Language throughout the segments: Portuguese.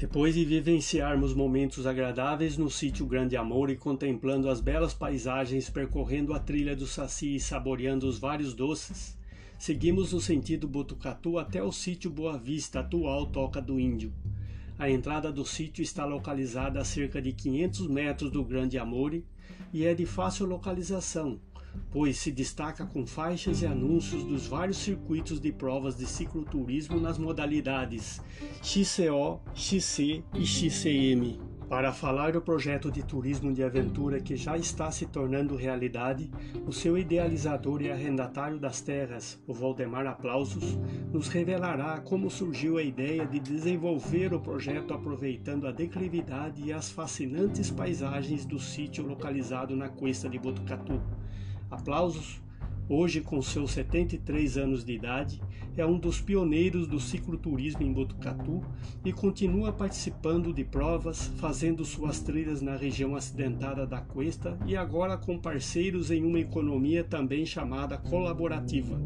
Depois de vivenciarmos momentos agradáveis no sítio Grande Amor e contemplando as belas paisagens, percorrendo a trilha do Saci e saboreando os vários doces, seguimos no sentido Botucatu até o sítio Boa Vista, atual Toca do Índio. A entrada do sítio está localizada a cerca de 500 metros do Grande Amore e é de fácil localização, pois se destaca com faixas e anúncios dos vários circuitos de provas de cicloturismo nas modalidades XCO, XC e XCM. Para falar do projeto de turismo de aventura que já está se tornando realidade, o seu idealizador e arrendatário das terras, o Valdemar Aplausos, nos revelará como surgiu a ideia de desenvolver o projeto aproveitando a declividade e as fascinantes paisagens do sítio localizado na cuesta de Botucatu. Aplausos, hoje com seus 73 anos de idade, é um dos pioneiros do cicloturismo em Botucatu e continua participando de provas, fazendo suas trilhas na região acidentada da Cuesta e agora com parceiros em uma economia também chamada colaborativa.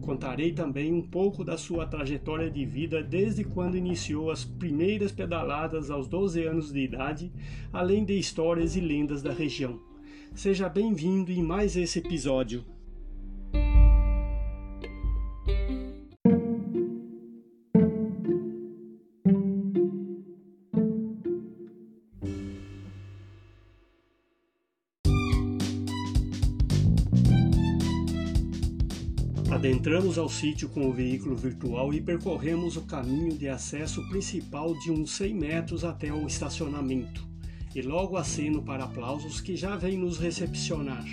Contarei também um pouco da sua trajetória de vida desde quando iniciou as primeiras pedaladas aos 12 anos de idade, além de histórias e lendas da região. Seja bem-vindo em mais esse episódio. Adentramos ao sítio com o veículo virtual e percorremos o caminho de acesso principal de uns 100 metros até o estacionamento e logo aceno para aplausos que já vem nos recepcionar.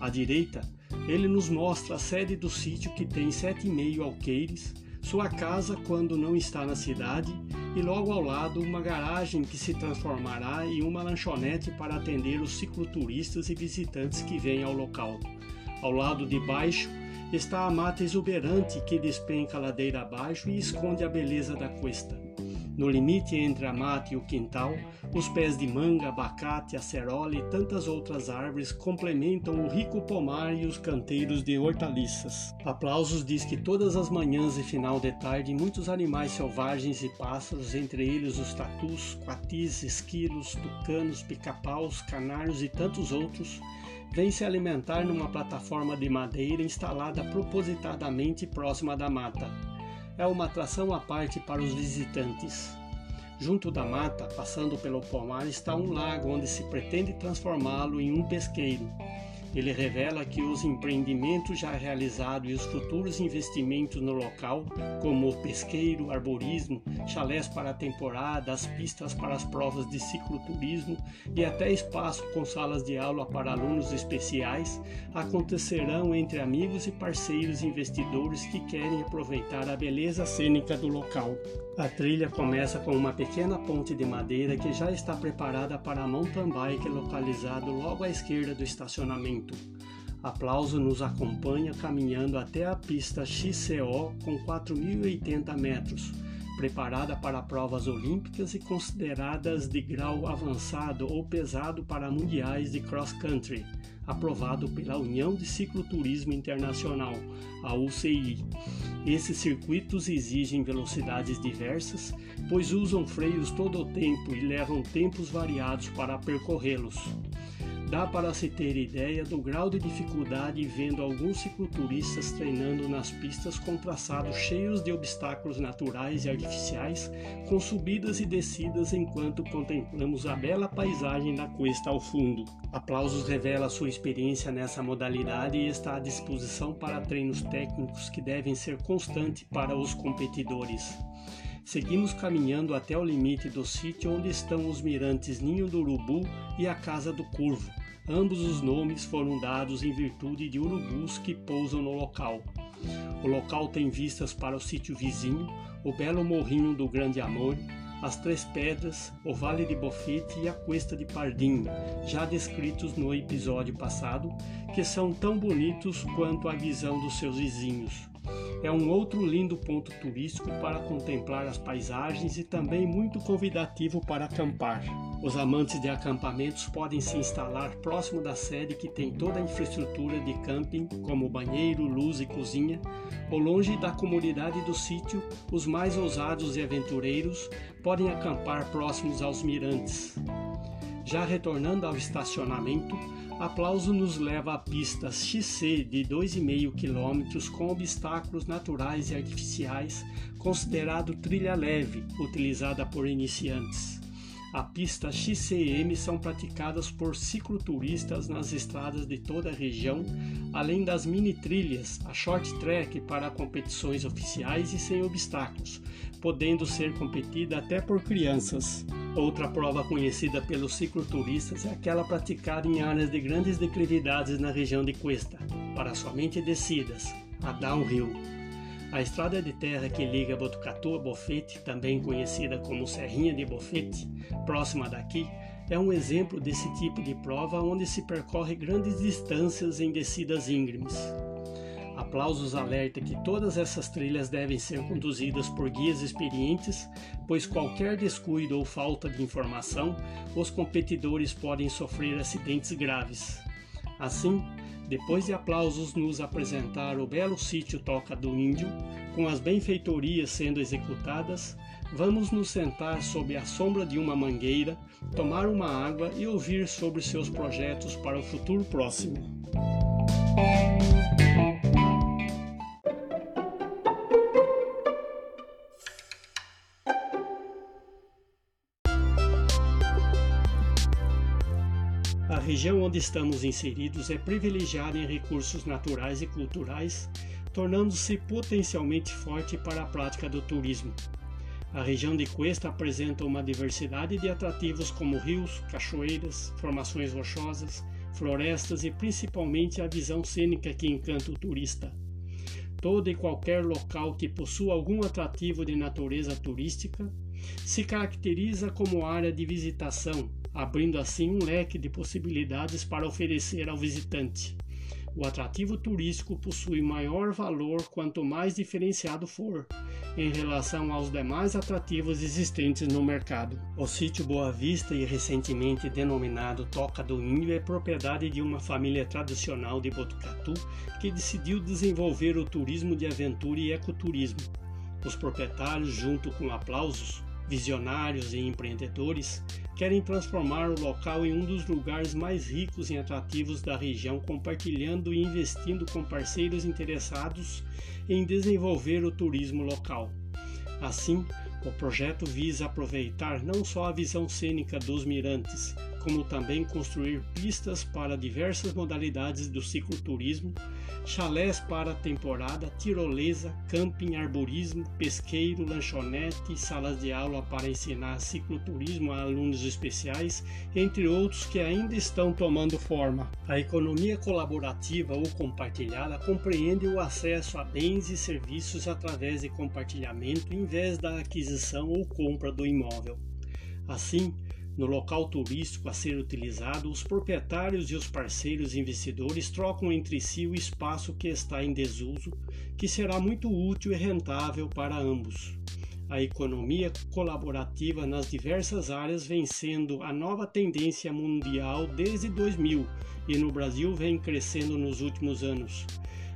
À direita, ele nos mostra a sede do sítio que tem 7,5 alqueires, sua casa quando não está na cidade e logo ao lado uma garagem que se transformará em uma lanchonete para atender os cicloturistas e visitantes que vêm ao local. Ao lado de baixo está a mata exuberante que despenca ladeira abaixo e esconde a beleza da cuesta. No limite entre a mata e o quintal, os pés de manga, abacate, acerola e tantas outras árvores complementam o rico pomar e os canteiros de hortaliças. Aplausos diz que todas as manhãs e final de tarde muitos animais selvagens e pássaros, entre eles os tatus, quatis, esquilos, tucanos, pica-paus, canários e tantos outros, vêm se alimentar numa plataforma de madeira instalada propositadamente próxima da mata é uma atração à parte para os visitantes. Junto da mata, passando pelo pomar, está um lago onde se pretende transformá-lo em um pesqueiro. Ele revela que os empreendimentos já realizados e os futuros investimentos no local, como o pesqueiro, arborismo, chalés para a temporada, as pistas para as provas de cicloturismo e até espaço com salas de aula para alunos especiais, acontecerão entre amigos e parceiros investidores que querem aproveitar a beleza cênica do local. A trilha começa com uma pequena ponte de madeira que já está preparada para a mountain bike localizado logo à esquerda do estacionamento. Aplauso nos acompanha caminhando até a pista XCO com 4.080 metros, preparada para provas olímpicas e consideradas de grau avançado ou pesado para mundiais de cross country, aprovado pela União de Cicloturismo Internacional, a UCI. Esses circuitos exigem velocidades diversas, pois usam freios todo o tempo e levam tempos variados para percorrê-los. Dá para se ter ideia do grau de dificuldade vendo alguns cicloturistas treinando nas pistas com traçados cheios de obstáculos naturais e artificiais, com subidas e descidas enquanto contemplamos a bela paisagem da cuesta ao fundo. Aplausos revela sua experiência nessa modalidade e está à disposição para treinos técnicos que devem ser constantes para os competidores. Seguimos caminhando até o limite do sítio onde estão os mirantes Ninho do Urubu e a Casa do Curvo. Ambos os nomes foram dados em virtude de urubus que pousam no local. O local tem vistas para o sítio vizinho, o belo morrinho do Grande Amor, as Três Pedras, o Vale de Bofete e a Cuesta de Pardinho, já descritos no episódio passado, que são tão bonitos quanto a visão dos seus vizinhos. É um outro lindo ponto turístico para contemplar as paisagens e também muito convidativo para acampar. Os amantes de acampamentos podem se instalar próximo da sede que tem toda a infraestrutura de camping, como banheiro, luz e cozinha, ou longe da comunidade do sítio, os mais ousados e aventureiros podem acampar próximos aos mirantes. Já retornando ao estacionamento, Aplauso nos leva à pista XC de 2,5 km com obstáculos naturais e artificiais, considerado trilha leve, utilizada por iniciantes. A pista XCM são praticadas por cicloturistas nas estradas de toda a região, além das mini trilhas, a short track para competições oficiais e sem obstáculos, podendo ser competida até por crianças. Outra prova conhecida pelos cicloturistas é aquela praticada em áreas de grandes declividades na região de Cuesta, para somente descidas, a downhill. A estrada de terra que liga Botucatu a Bofete, também conhecida como Serrinha de Bofete, próxima daqui, é um exemplo desse tipo de prova onde se percorre grandes distâncias em descidas íngremes. Aplausos alerta que todas essas trilhas devem ser conduzidas por guias experientes, pois qualquer descuido ou falta de informação, os competidores podem sofrer acidentes graves. Assim, depois de aplausos nos apresentar o belo sítio Toca do Índio, com as benfeitorias sendo executadas, vamos nos sentar sob a sombra de uma mangueira, tomar uma água e ouvir sobre seus projetos para o futuro próximo. Região onde estamos inseridos é privilegiada em recursos naturais e culturais, tornando-se potencialmente forte para a prática do turismo. A região de Cuesta apresenta uma diversidade de atrativos como rios, cachoeiras, formações rochosas, florestas e principalmente a visão cênica que encanta o turista. Todo e qualquer local que possua algum atrativo de natureza turística se caracteriza como área de visitação, abrindo assim um leque de possibilidades para oferecer ao visitante. O atrativo turístico possui maior valor quanto mais diferenciado for, em relação aos demais atrativos existentes no mercado. O sítio Boa Vista, e recentemente denominado Toca do Índio, é propriedade de uma família tradicional de Botucatu que decidiu desenvolver o turismo de aventura e ecoturismo. Os proprietários, junto com aplausos, visionários e empreendedores, querem transformar o local em um dos lugares mais ricos e atrativos da região, compartilhando e investindo com parceiros interessados em desenvolver o turismo local. Assim, o projeto visa aproveitar não só a visão cênica dos mirantes, como também construir pistas para diversas modalidades do cicloturismo, chalés para temporada, tirolesa, camping, arborismo, pesqueiro, lanchonete, salas de aula para ensinar cicloturismo a alunos especiais, entre outros que ainda estão tomando forma. A economia colaborativa ou compartilhada compreende o acesso a bens e serviços através de compartilhamento em vez da aquisição ou compra do imóvel. Assim, no local turístico a ser utilizado, os proprietários e os parceiros investidores trocam entre si o espaço que está em desuso, que será muito útil e rentável para ambos. A economia colaborativa nas diversas áreas vem sendo a nova tendência mundial desde 2000 e no Brasil vem crescendo nos últimos anos.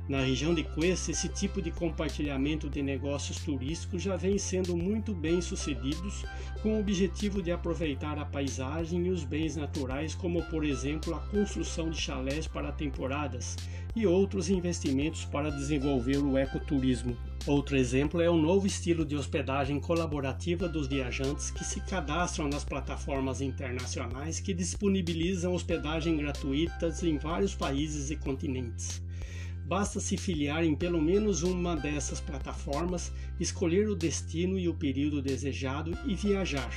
Na região de Cuesta, esse tipo de compartilhamento de negócios turísticos já vem sendo muito bem sucedidos, com o objetivo de aproveitar a paisagem e os bens naturais, como por exemplo a construção de chalés para temporadas e outros investimentos para desenvolver o ecoturismo. Outro exemplo é o novo estilo de hospedagem colaborativa dos viajantes que se cadastram nas plataformas internacionais que disponibilizam hospedagem gratuitas em vários países e continentes. Basta se filiar em pelo menos uma dessas plataformas, escolher o destino e o período desejado e viajar.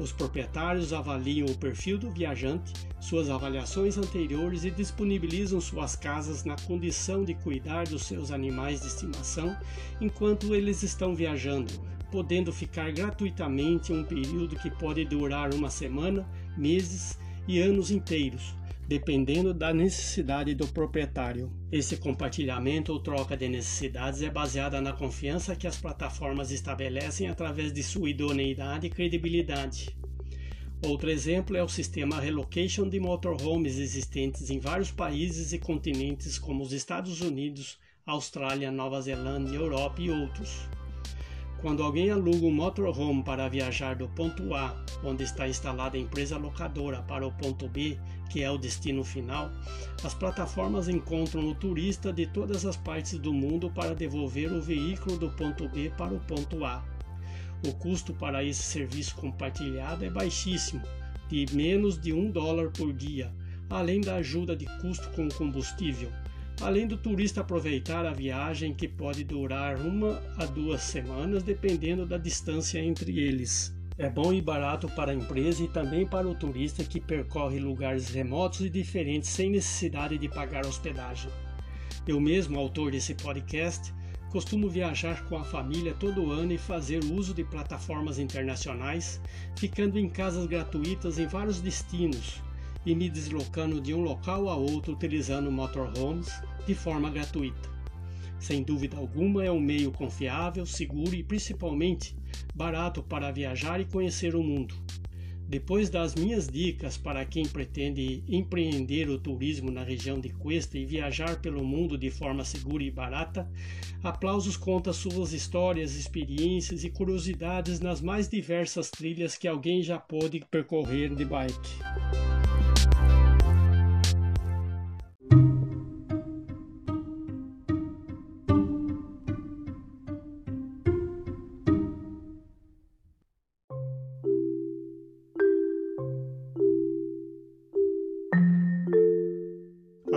Os proprietários avaliam o perfil do viajante, suas avaliações anteriores e disponibilizam suas casas na condição de cuidar dos seus animais de estimação enquanto eles estão viajando, podendo ficar gratuitamente um período que pode durar uma semana, meses e anos inteiros, dependendo da necessidade do proprietário. Esse compartilhamento ou troca de necessidades é baseada na confiança que as plataformas estabelecem através de sua idoneidade e credibilidade. Outro exemplo é o sistema relocation de motorhomes existentes em vários países e continentes como os Estados Unidos, Austrália, Nova Zelândia, Europa e outros. Quando alguém aluga um motorhome para viajar do ponto A, onde está instalada a empresa locadora, para o ponto B, que é o destino final, as plataformas encontram o turista de todas as partes do mundo para devolver o veículo do ponto B para o ponto A. O custo para esse serviço compartilhado é baixíssimo, de menos de um dólar por dia, além da ajuda de custo com combustível, além do turista aproveitar a viagem que pode durar uma a duas semanas, dependendo da distância entre eles. É bom e barato para a empresa e também para o turista que percorre lugares remotos e diferentes sem necessidade de pagar hospedagem. Eu mesmo, autor desse podcast, Costumo viajar com a família todo ano e fazer uso de plataformas internacionais, ficando em casas gratuitas em vários destinos e me deslocando de um local a outro utilizando motorhomes de forma gratuita. Sem dúvida alguma, é um meio confiável, seguro e principalmente barato para viajar e conhecer o mundo. Depois das minhas dicas para quem pretende empreender o turismo na região de Cuesta e viajar pelo mundo de forma segura e barata, Aplausos conta suas histórias, experiências e curiosidades nas mais diversas trilhas que alguém já pôde percorrer de bike.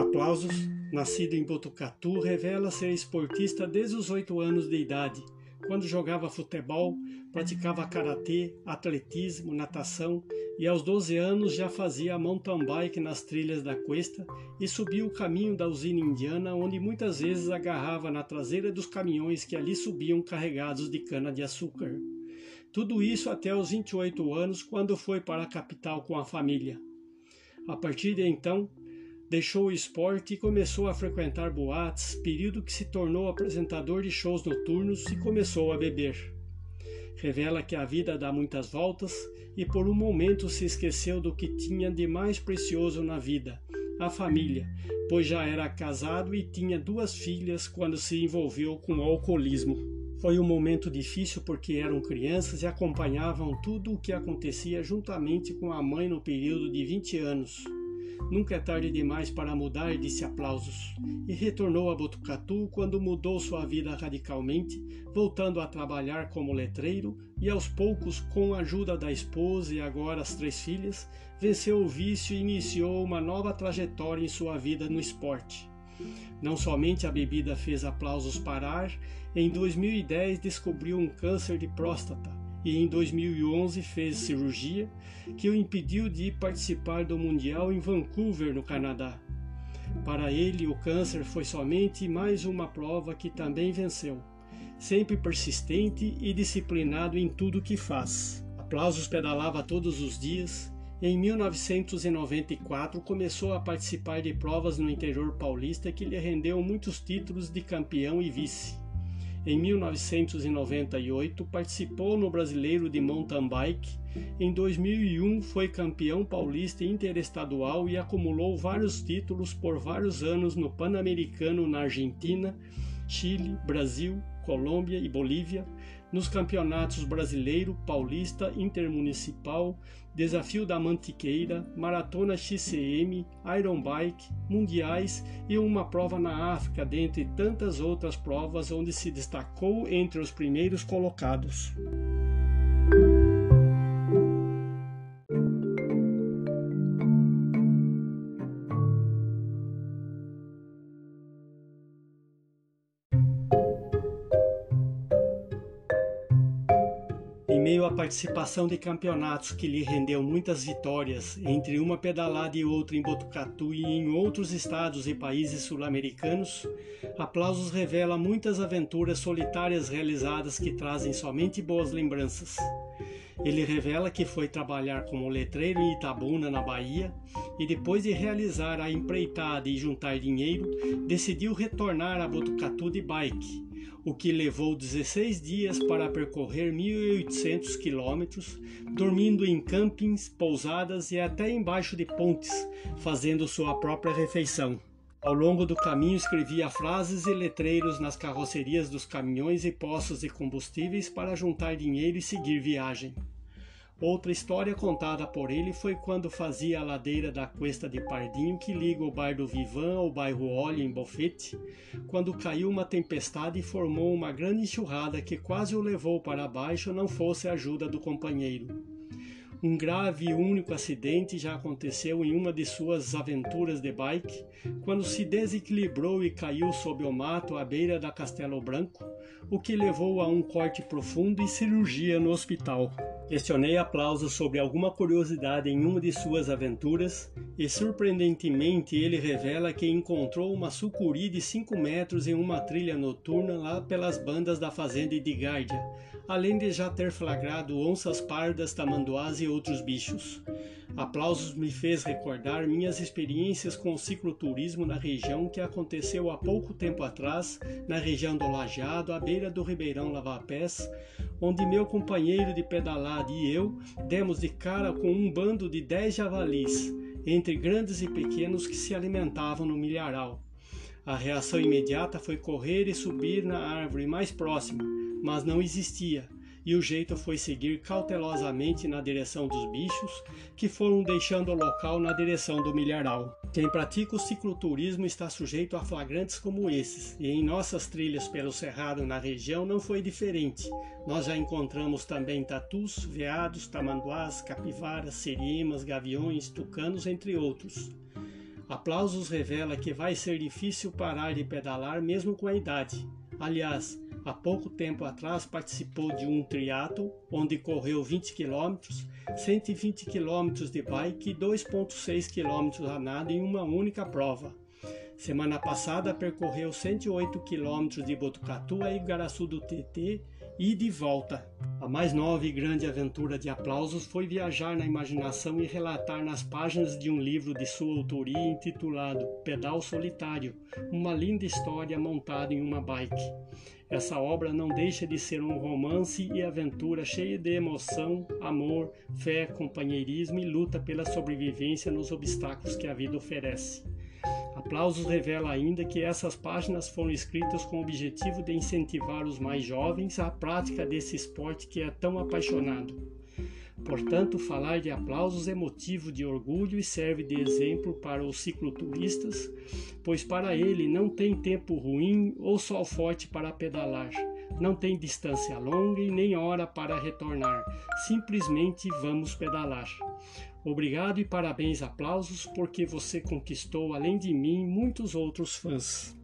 Aplausos, nascido em Botucatu, revela ser esportista desde os 8 anos de idade, quando jogava futebol, praticava karatê, atletismo, natação e aos 12 anos já fazia mountain bike nas trilhas da Cuesta e subia o caminho da usina indiana, onde muitas vezes agarrava na traseira dos caminhões que ali subiam carregados de cana-de-açúcar. Tudo isso até os 28 anos, quando foi para a capital com a família. A partir de então, Deixou o esporte e começou a frequentar boates, período que se tornou apresentador de shows noturnos e começou a beber. Revela que a vida dá muitas voltas e por um momento se esqueceu do que tinha de mais precioso na vida, a família, pois já era casado e tinha duas filhas quando se envolveu com o alcoolismo. Foi um momento difícil porque eram crianças e acompanhavam tudo o que acontecia juntamente com a mãe no período de 20 anos. Nunca é tarde demais para mudar, disse Aplausos, e retornou a Botucatu quando mudou sua vida radicalmente, voltando a trabalhar como letreiro e aos poucos, com a ajuda da esposa e agora as três filhas, venceu o vício e iniciou uma nova trajetória em sua vida no esporte. Não somente a bebida fez Aplausos parar, em 2010 descobriu um câncer de próstata e em 2011 fez cirurgia que o impediu de participar do Mundial em Vancouver, no Canadá. Para ele, o câncer foi somente mais uma prova que também venceu, sempre persistente e disciplinado em tudo que faz. Aplausos pedalava todos os dias. Em 1994 começou a participar de provas no interior paulista que lhe rendeu muitos títulos de campeão e vice. Em 1998 participou no Brasileiro de Mountain Bike. Em 2001 foi campeão paulista interestadual e acumulou vários títulos por vários anos no Pan-Americano na Argentina, Chile, Brasil, Colômbia e Bolívia, nos campeonatos brasileiro, paulista, intermunicipal, Desafio da Mantiqueira, Maratona XCM, Iron Bike, Mundiais e uma prova na África, dentre tantas outras provas onde se destacou entre os primeiros colocados. Participação de campeonatos que lhe rendeu muitas vitórias, entre uma pedalada e outra em Botucatu e em outros estados e países sul-americanos, Aplausos revela muitas aventuras solitárias realizadas que trazem somente boas lembranças. Ele revela que foi trabalhar como letreiro em Itabuna, na Bahia, e depois de realizar a empreitada e juntar dinheiro, decidiu retornar a Botucatu de bike, o que levou 16 dias para percorrer 1.800 quilômetros, dormindo em campings, pousadas e até embaixo de pontes, fazendo sua própria refeição. Ao longo do caminho escrevia frases e letreiros nas carrocerias dos caminhões e postos de combustíveis para juntar dinheiro e seguir viagem. Outra história contada por ele foi quando fazia a ladeira da Cuesta de Pardinho que liga o bairro Vivan ao bairro Olho em Bofete, quando caiu uma tempestade e formou uma grande enxurrada que quase o levou para baixo não fosse a ajuda do companheiro. Um grave e único acidente já aconteceu em uma de suas aventuras de bike, quando se desequilibrou e caiu sob o mato à beira da Castelo Branco, o que levou a um corte profundo e cirurgia no hospital. Questionei aplausos sobre alguma curiosidade em uma de suas aventuras e, surpreendentemente, ele revela que encontrou uma sucuri de 5 metros em uma trilha noturna lá pelas bandas da fazenda de Gárdia, além de já ter flagrado onças pardas, tamanduás e outros bichos. Aplausos me fez recordar minhas experiências com o cicloturismo na região que aconteceu há pouco tempo atrás, na região do Lajeado, à beira do Ribeirão Lavapés, onde meu companheiro de pedalada e eu demos de cara com um bando de dez javalis, entre grandes e pequenos que se alimentavam no milharal. A reação imediata foi correr e subir na árvore mais próxima, mas não existia, e o jeito foi seguir cautelosamente na direção dos bichos, que foram deixando o local na direção do milharal. Quem pratica o cicloturismo está sujeito a flagrantes como esses, e em nossas trilhas pelo cerrado na região não foi diferente. Nós já encontramos também tatus, veados, tamanduás, capivaras, serimas, gaviões, tucanos, entre outros. Aplausos revela que vai ser difícil parar de pedalar mesmo com a idade. Aliás, há pouco tempo atrás participou de um triatlo onde correu 20 km, 120 km de bike e 2.6 km a nado em uma única prova. Semana passada percorreu 108 km de Botucatu a Igaraçu do TT e de volta. A mais nova e grande aventura de aplausos foi viajar na imaginação e relatar nas páginas de um livro de sua autoria intitulado Pedal Solitário, uma linda história montada em uma bike. Essa obra não deixa de ser um romance e aventura cheia de emoção, amor, fé, companheirismo e luta pela sobrevivência nos obstáculos que a vida oferece. Aplausos revela ainda que essas páginas foram escritas com o objetivo de incentivar os mais jovens à prática desse esporte que é tão apaixonado. Portanto, falar de aplausos é motivo de orgulho e serve de exemplo para os cicloturistas, pois para ele não tem tempo ruim ou sol forte para pedalar, não tem distância longa e nem hora para retornar, simplesmente vamos pedalar. Obrigado e parabéns, aplausos, porque você conquistou, além de mim, muitos outros fãs.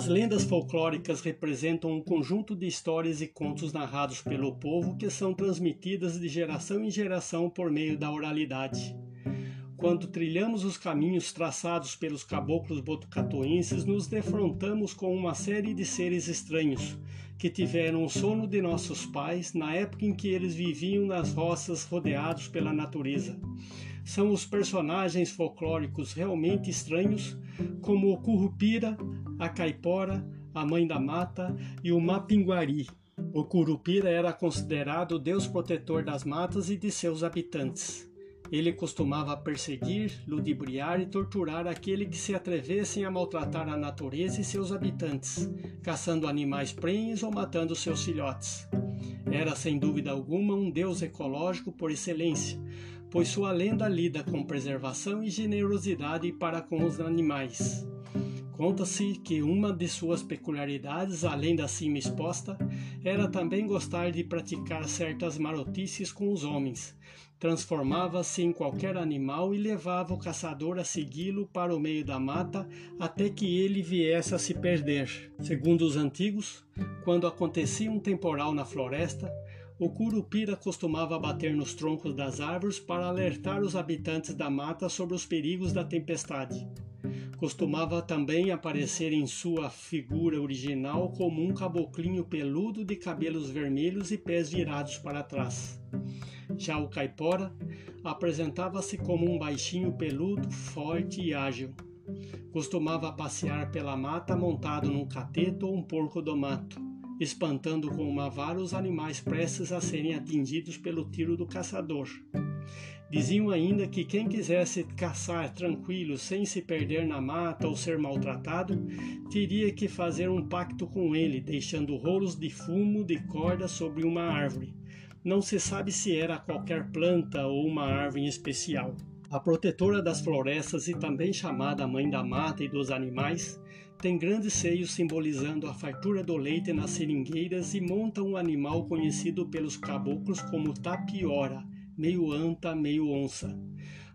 As lendas folclóricas representam um conjunto de histórias e contos narrados pelo povo que são transmitidas de geração em geração por meio da oralidade. Quando trilhamos os caminhos traçados pelos caboclos botucatuenses, nos defrontamos com uma série de seres estranhos que tiveram o sono de nossos pais na época em que eles viviam nas roças rodeados pela natureza são os personagens folclóricos realmente estranhos, como o Curupira, a Caipora, a Mãe da Mata e o Mapinguari. O Curupira era considerado o deus protetor das matas e de seus habitantes. Ele costumava perseguir, ludibriar e torturar aquele que se atrevessem a maltratar a natureza e seus habitantes, caçando animais prenhes ou matando seus filhotes. Era sem dúvida alguma um deus ecológico por excelência, pois sua lenda lida com preservação e generosidade para com os animais. Conta-se que uma de suas peculiaridades, além da cima exposta, era também gostar de praticar certas marotices com os homens. Transformava-se em qualquer animal e levava o caçador a segui-lo para o meio da mata até que ele viesse a se perder. Segundo os antigos, quando acontecia um temporal na floresta, o curupira costumava bater nos troncos das árvores para alertar os habitantes da mata sobre os perigos da tempestade. Costumava também aparecer em sua figura original como um caboclinho peludo de cabelos vermelhos e pés virados para trás. Já o caipora apresentava-se como um baixinho peludo, forte e ágil. Costumava passear pela mata montado num cateto ou um porco do mato, espantando com uma vara os animais prestes a serem atingidos pelo tiro do caçador. Diziam ainda que quem quisesse caçar tranquilo sem se perder na mata ou ser maltratado, teria que fazer um pacto com ele, deixando rolos de fumo de corda sobre uma árvore. Não se sabe se era qualquer planta ou uma árvore em especial. A protetora das florestas e também chamada mãe da mata e dos animais, tem grandes seios simbolizando a fartura do leite nas seringueiras e monta um animal conhecido pelos caboclos como tapiora, meio anta, meio onça.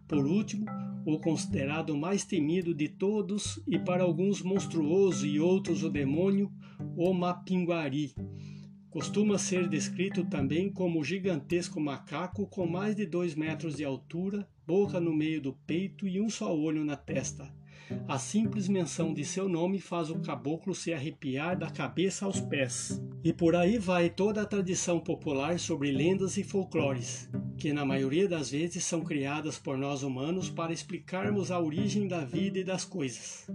Por último, o considerado mais temido de todos e para alguns monstruoso e outros o demônio, o Mapinguari. Costuma ser descrito também como gigantesco macaco com mais de dois metros de altura, boca no meio do peito e um só olho na testa. A simples menção de seu nome faz o caboclo se arrepiar da cabeça aos pés. E por aí vai toda a tradição popular sobre lendas e folclores, que na maioria das vezes são criadas por nós humanos para explicarmos a origem da vida e das coisas.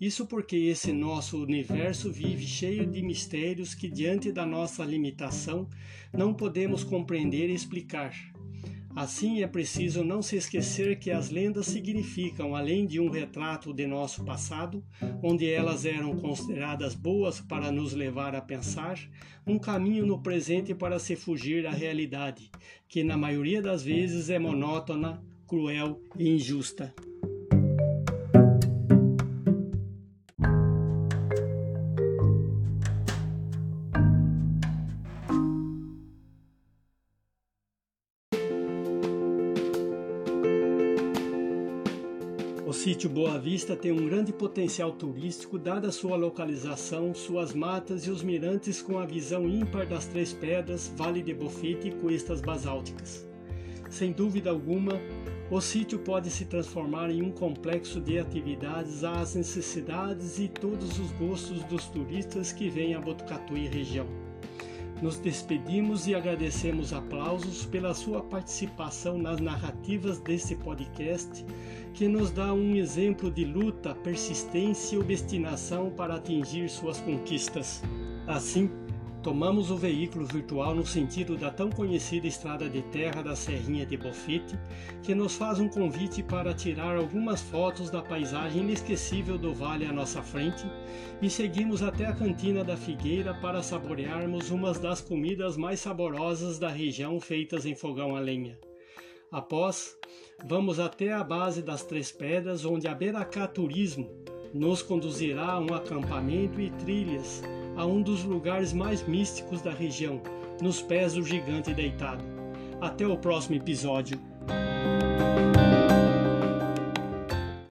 Isso porque esse nosso universo vive cheio de mistérios que, diante da nossa limitação, não podemos compreender e explicar. Assim, é preciso não se esquecer que as lendas significam, além de um retrato de nosso passado, onde elas eram consideradas boas para nos levar a pensar, um caminho no presente para se fugir da realidade, que na maioria das vezes é monótona, cruel e injusta. Sítio Boa Vista tem um grande potencial turístico, dada sua localização, suas matas e os mirantes com a visão ímpar das Três Pedras, Vale de Bofete e costas basálticas. Sem dúvida alguma, o sítio pode se transformar em um complexo de atividades às necessidades e todos os gostos dos turistas que vêm a Botucatu e região. Nos despedimos e agradecemos aplausos pela sua participação nas narrativas deste podcast, que nos dá um exemplo de luta, persistência e obstinação para atingir suas conquistas. Assim, tomamos o veículo virtual no sentido da tão conhecida estrada de terra da Serrinha de Bofete, que nos faz um convite para tirar algumas fotos da paisagem inesquecível do vale à nossa frente e seguimos até a cantina da Figueira para saborearmos umas das comidas mais saborosas da região feitas em fogão a lenha. Após, vamos até a base das Três Pedras, onde a Beracá Turismo nos conduzirá a um acampamento e trilhas a um dos lugares mais místicos da região, nos pés do gigante deitado. Até o próximo episódio.